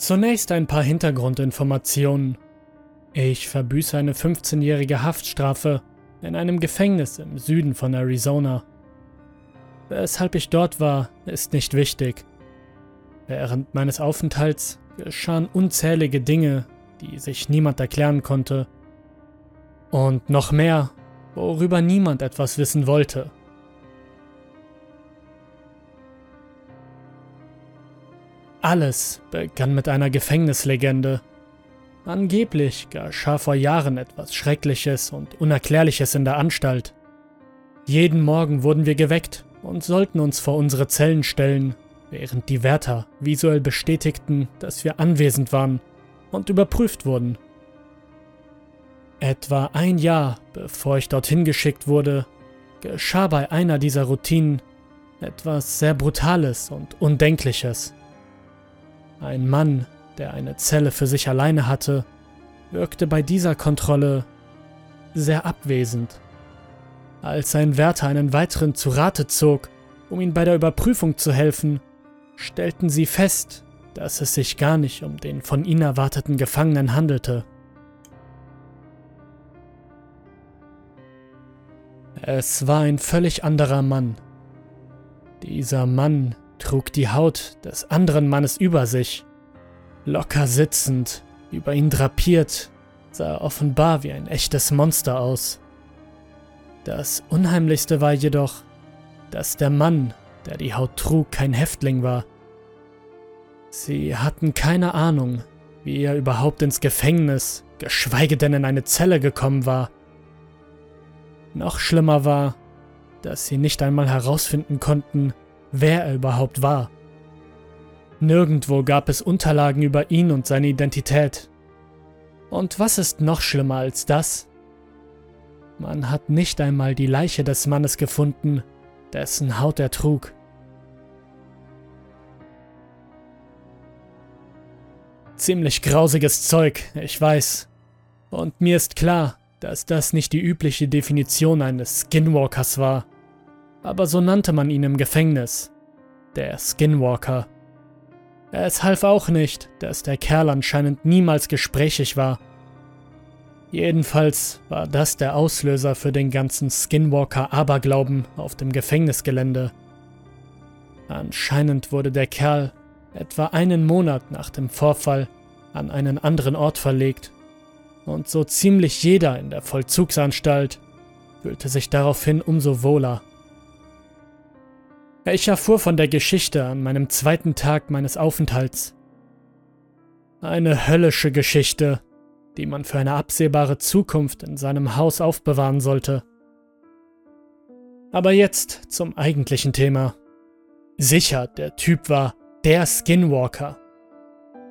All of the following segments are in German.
Zunächst ein paar Hintergrundinformationen. Ich verbüße eine 15-jährige Haftstrafe in einem Gefängnis im Süden von Arizona. Weshalb ich dort war, ist nicht wichtig. Während meines Aufenthalts geschahen unzählige Dinge, die sich niemand erklären konnte. Und noch mehr, worüber niemand etwas wissen wollte. Alles begann mit einer Gefängnislegende. Angeblich geschah vor Jahren etwas Schreckliches und Unerklärliches in der Anstalt. Jeden Morgen wurden wir geweckt und sollten uns vor unsere Zellen stellen, während die Wärter visuell bestätigten, dass wir anwesend waren und überprüft wurden. Etwa ein Jahr bevor ich dorthin geschickt wurde, geschah bei einer dieser Routinen etwas sehr Brutales und Undenkliches. Ein Mann, der eine Zelle für sich alleine hatte, wirkte bei dieser Kontrolle sehr abwesend. Als ein Wärter einen weiteren zu Rate zog, um ihm bei der Überprüfung zu helfen, stellten sie fest, dass es sich gar nicht um den von ihnen erwarteten Gefangenen handelte. Es war ein völlig anderer Mann. Dieser Mann trug die Haut des anderen Mannes über sich. Locker sitzend, über ihn drapiert, sah er offenbar wie ein echtes Monster aus. Das Unheimlichste war jedoch, dass der Mann, der die Haut trug, kein Häftling war. Sie hatten keine Ahnung, wie er überhaupt ins Gefängnis, geschweige denn in eine Zelle gekommen war. Noch schlimmer war, dass sie nicht einmal herausfinden konnten, wer er überhaupt war. Nirgendwo gab es Unterlagen über ihn und seine Identität. Und was ist noch schlimmer als das? Man hat nicht einmal die Leiche des Mannes gefunden, dessen Haut er trug. Ziemlich grausiges Zeug, ich weiß. Und mir ist klar, dass das nicht die übliche Definition eines Skinwalkers war aber so nannte man ihn im Gefängnis. Der Skinwalker. Es half auch nicht, dass der Kerl anscheinend niemals gesprächig war. Jedenfalls war das der Auslöser für den ganzen Skinwalker-Aberglauben auf dem Gefängnisgelände. Anscheinend wurde der Kerl etwa einen Monat nach dem Vorfall an einen anderen Ort verlegt und so ziemlich jeder in der Vollzugsanstalt fühlte sich daraufhin umso wohler. Ich erfuhr von der Geschichte an meinem zweiten Tag meines Aufenthalts. Eine höllische Geschichte, die man für eine absehbare Zukunft in seinem Haus aufbewahren sollte. Aber jetzt zum eigentlichen Thema. Sicher, der Typ war der Skinwalker.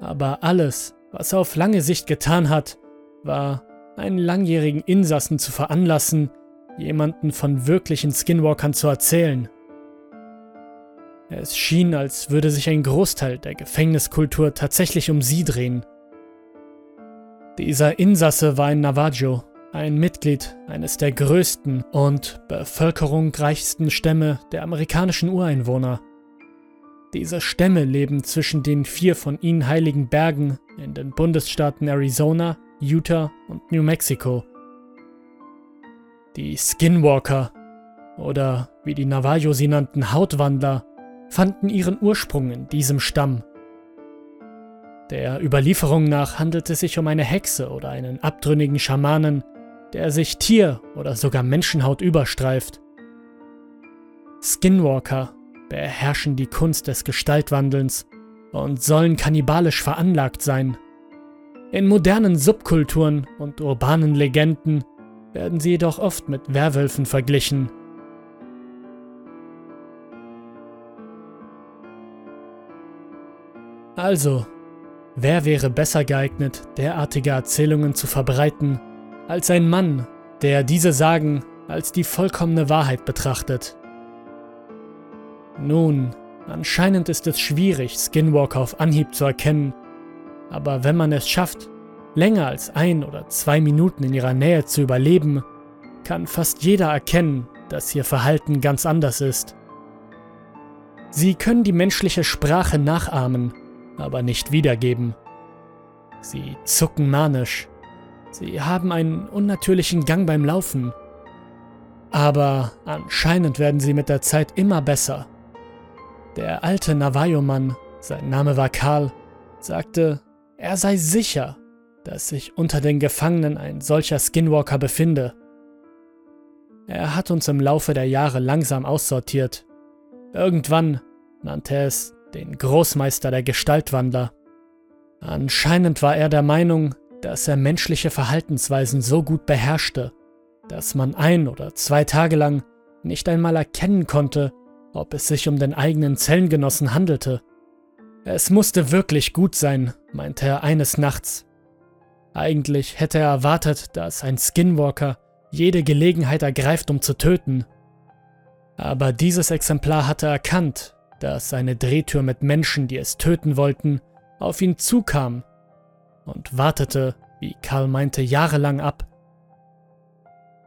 Aber alles, was er auf lange Sicht getan hat, war, einen langjährigen Insassen zu veranlassen, jemanden von wirklichen Skinwalkern zu erzählen. Es schien, als würde sich ein Großteil der Gefängniskultur tatsächlich um sie drehen. Dieser Insasse war ein Navajo, ein Mitglied eines der größten und bevölkerungsreichsten Stämme der amerikanischen Ureinwohner. Diese Stämme leben zwischen den vier von ihnen heiligen Bergen in den Bundesstaaten Arizona, Utah und New Mexico. Die Skinwalker oder wie die Navajo sie nannten Hautwandler fanden ihren Ursprung in diesem Stamm. Der Überlieferung nach handelt es sich um eine Hexe oder einen abtrünnigen Schamanen, der sich Tier- oder sogar Menschenhaut überstreift. Skinwalker beherrschen die Kunst des Gestaltwandelns und sollen kannibalisch veranlagt sein. In modernen Subkulturen und urbanen Legenden werden sie jedoch oft mit Werwölfen verglichen. Also, wer wäre besser geeignet, derartige Erzählungen zu verbreiten, als ein Mann, der diese Sagen als die vollkommene Wahrheit betrachtet? Nun, anscheinend ist es schwierig, Skinwalker auf Anhieb zu erkennen, aber wenn man es schafft, länger als ein oder zwei Minuten in ihrer Nähe zu überleben, kann fast jeder erkennen, dass ihr Verhalten ganz anders ist. Sie können die menschliche Sprache nachahmen aber nicht wiedergeben. Sie zucken manisch. Sie haben einen unnatürlichen Gang beim Laufen. Aber anscheinend werden sie mit der Zeit immer besser. Der alte Navajo-Mann, sein Name war Karl, sagte, er sei sicher, dass sich unter den Gefangenen ein solcher Skinwalker befinde. Er hat uns im Laufe der Jahre langsam aussortiert. Irgendwann nannte er es den Großmeister der Gestaltwandler. Anscheinend war er der Meinung, dass er menschliche Verhaltensweisen so gut beherrschte, dass man ein oder zwei Tage lang nicht einmal erkennen konnte, ob es sich um den eigenen Zellengenossen handelte. Es musste wirklich gut sein, meinte er eines Nachts. Eigentlich hätte er erwartet, dass ein Skinwalker jede Gelegenheit ergreift, um zu töten. Aber dieses Exemplar hatte erkannt, dass eine Drehtür mit Menschen, die es töten wollten, auf ihn zukam und wartete, wie Karl meinte, jahrelang ab.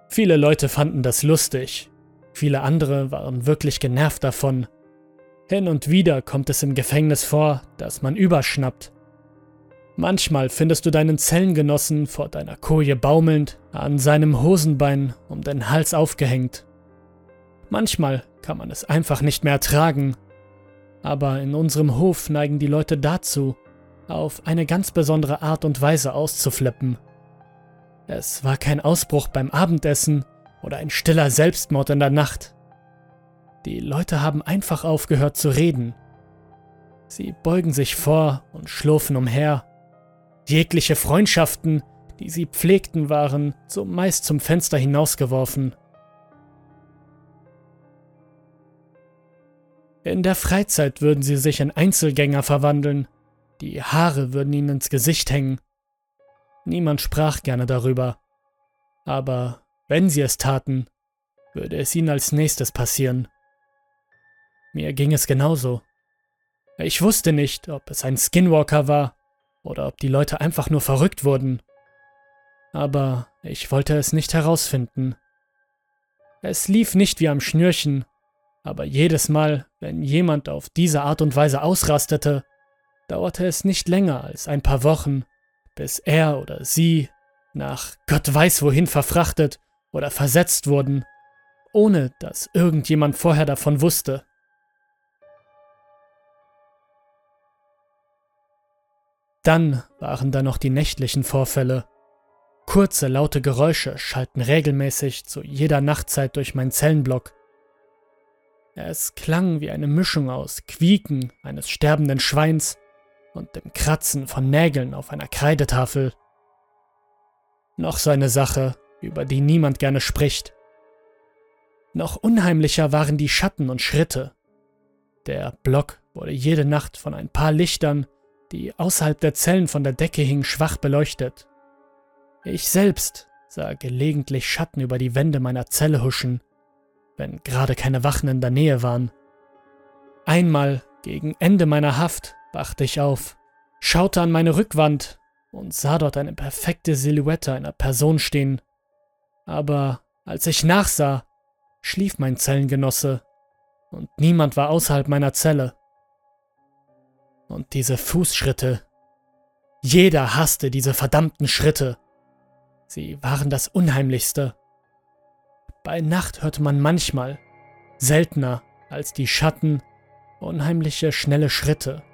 Viele Leute fanden das lustig, viele andere waren wirklich genervt davon. Hin und wieder kommt es im Gefängnis vor, dass man überschnappt. Manchmal findest du deinen Zellengenossen vor deiner Koje baumelnd, an seinem Hosenbein um den Hals aufgehängt. Manchmal kann man es einfach nicht mehr ertragen. Aber in unserem Hof neigen die Leute dazu, auf eine ganz besondere Art und Weise auszuflippen. Es war kein Ausbruch beim Abendessen oder ein stiller Selbstmord in der Nacht. Die Leute haben einfach aufgehört zu reden. Sie beugen sich vor und schlurfen umher. Jegliche Freundschaften, die sie pflegten, waren zumeist zum Fenster hinausgeworfen. In der Freizeit würden sie sich in Einzelgänger verwandeln, die Haare würden ihnen ins Gesicht hängen. Niemand sprach gerne darüber. Aber wenn sie es taten, würde es ihnen als nächstes passieren. Mir ging es genauso. Ich wusste nicht, ob es ein Skinwalker war oder ob die Leute einfach nur verrückt wurden. Aber ich wollte es nicht herausfinden. Es lief nicht wie am Schnürchen, aber jedes Mal, wenn jemand auf diese Art und Weise ausrastete, dauerte es nicht länger als ein paar Wochen, bis er oder sie nach Gott weiß wohin verfrachtet oder versetzt wurden, ohne dass irgendjemand vorher davon wusste. Dann waren da noch die nächtlichen Vorfälle. Kurze, laute Geräusche schalten regelmäßig zu jeder Nachtzeit durch meinen Zellenblock. Es klang wie eine Mischung aus Quieken eines sterbenden Schweins und dem Kratzen von Nägeln auf einer Kreidetafel. Noch so eine Sache, über die niemand gerne spricht. Noch unheimlicher waren die Schatten und Schritte. Der Block wurde jede Nacht von ein paar Lichtern, die außerhalb der Zellen von der Decke hingen, schwach beleuchtet. Ich selbst sah gelegentlich Schatten über die Wände meiner Zelle huschen, wenn gerade keine Wachen in der Nähe waren. Einmal gegen Ende meiner Haft wachte ich auf, schaute an meine Rückwand und sah dort eine perfekte Silhouette einer Person stehen. Aber als ich nachsah, schlief mein Zellengenosse und niemand war außerhalb meiner Zelle. Und diese Fußschritte. Jeder hasste diese verdammten Schritte. Sie waren das Unheimlichste. Bei Nacht hörte man manchmal, seltener als die Schatten, unheimliche schnelle Schritte.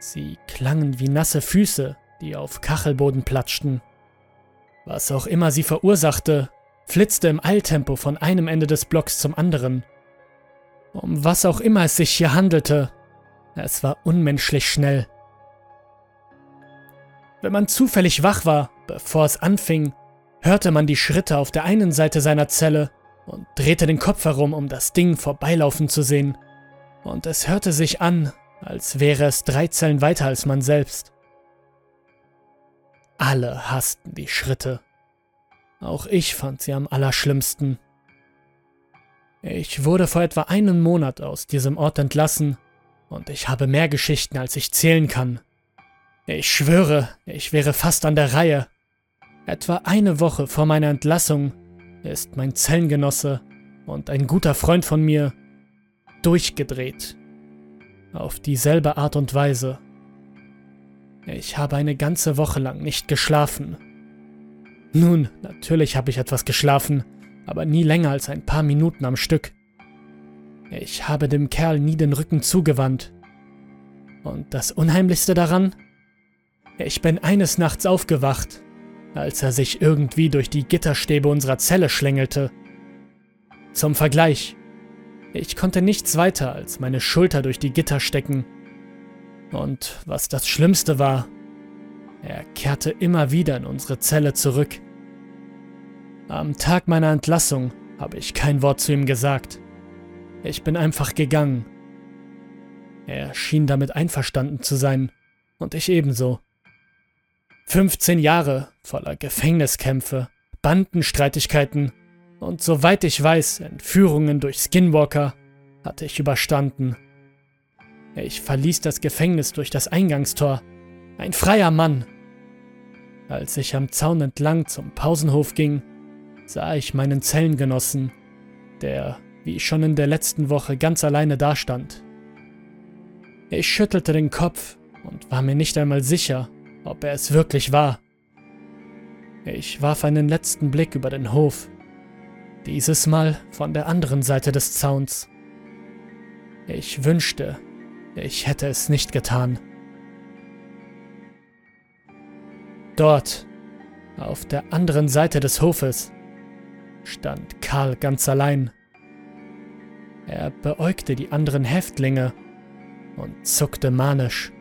Sie klangen wie nasse Füße, die auf Kachelboden platschten. Was auch immer sie verursachte, flitzte im Eiltempo von einem Ende des Blocks zum anderen. Um was auch immer es sich hier handelte, es war unmenschlich schnell. Wenn man zufällig wach war, bevor es anfing, hörte man die Schritte auf der einen Seite seiner Zelle und drehte den Kopf herum, um das Ding vorbeilaufen zu sehen. Und es hörte sich an, als wäre es drei Zellen weiter als man selbst. Alle hassten die Schritte. Auch ich fand sie am allerschlimmsten. Ich wurde vor etwa einem Monat aus diesem Ort entlassen und ich habe mehr Geschichten, als ich zählen kann. Ich schwöre, ich wäre fast an der Reihe. Etwa eine Woche vor meiner Entlassung ist mein Zellengenosse und ein guter Freund von mir durchgedreht. Auf dieselbe Art und Weise Ich habe eine ganze Woche lang nicht geschlafen. Nun, natürlich habe ich etwas geschlafen, aber nie länger als ein paar Minuten am Stück. Ich habe dem Kerl nie den Rücken zugewandt. Und das Unheimlichste daran? Ich bin eines Nachts aufgewacht, als er sich irgendwie durch die Gitterstäbe unserer Zelle schlängelte. Zum Vergleich, ich konnte nichts weiter als meine Schulter durch die Gitter stecken. Und was das Schlimmste war, er kehrte immer wieder in unsere Zelle zurück. Am Tag meiner Entlassung habe ich kein Wort zu ihm gesagt. Ich bin einfach gegangen. Er schien damit einverstanden zu sein, und ich ebenso. 15 Jahre voller Gefängniskämpfe, Bandenstreitigkeiten und soweit ich weiß, Entführungen durch Skinwalker hatte ich überstanden. Ich verließ das Gefängnis durch das Eingangstor, ein freier Mann. Als ich am Zaun entlang zum Pausenhof ging, sah ich meinen Zellengenossen, der, wie schon in der letzten Woche, ganz alleine dastand. Ich schüttelte den Kopf und war mir nicht einmal sicher, ob er es wirklich war. Ich warf einen letzten Blick über den Hof, dieses Mal von der anderen Seite des Zauns. Ich wünschte, ich hätte es nicht getan. Dort, auf der anderen Seite des Hofes, stand Karl ganz allein. Er beäugte die anderen Häftlinge und zuckte manisch.